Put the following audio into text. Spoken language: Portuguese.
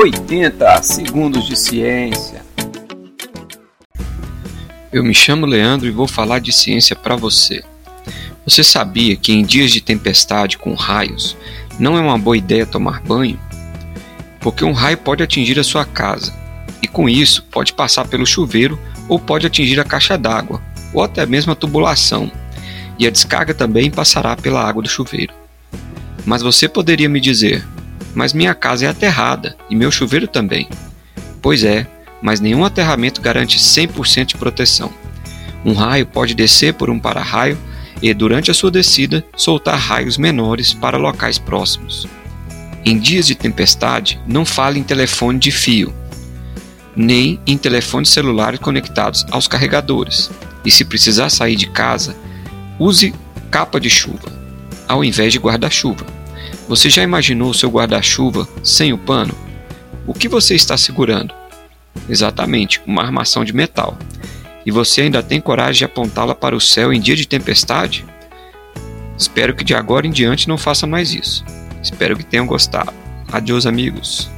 80 segundos de ciência. Eu me chamo Leandro e vou falar de ciência para você. Você sabia que em dias de tempestade com raios não é uma boa ideia tomar banho? Porque um raio pode atingir a sua casa e com isso pode passar pelo chuveiro ou pode atingir a caixa d'água ou até mesmo a tubulação. E a descarga também passará pela água do chuveiro. Mas você poderia me dizer: mas minha casa é aterrada e meu chuveiro também. Pois é, mas nenhum aterramento garante 100% de proteção. Um raio pode descer por um para-raio e, durante a sua descida, soltar raios menores para locais próximos. Em dias de tempestade, não fale em telefone de fio, nem em telefones celulares conectados aos carregadores. E se precisar sair de casa, use capa de chuva, ao invés de guarda-chuva. Você já imaginou o seu guarda-chuva sem o pano? O que você está segurando? Exatamente, uma armação de metal. E você ainda tem coragem de apontá-la para o céu em dia de tempestade? Espero que de agora em diante não faça mais isso. Espero que tenham gostado. Adeus, amigos.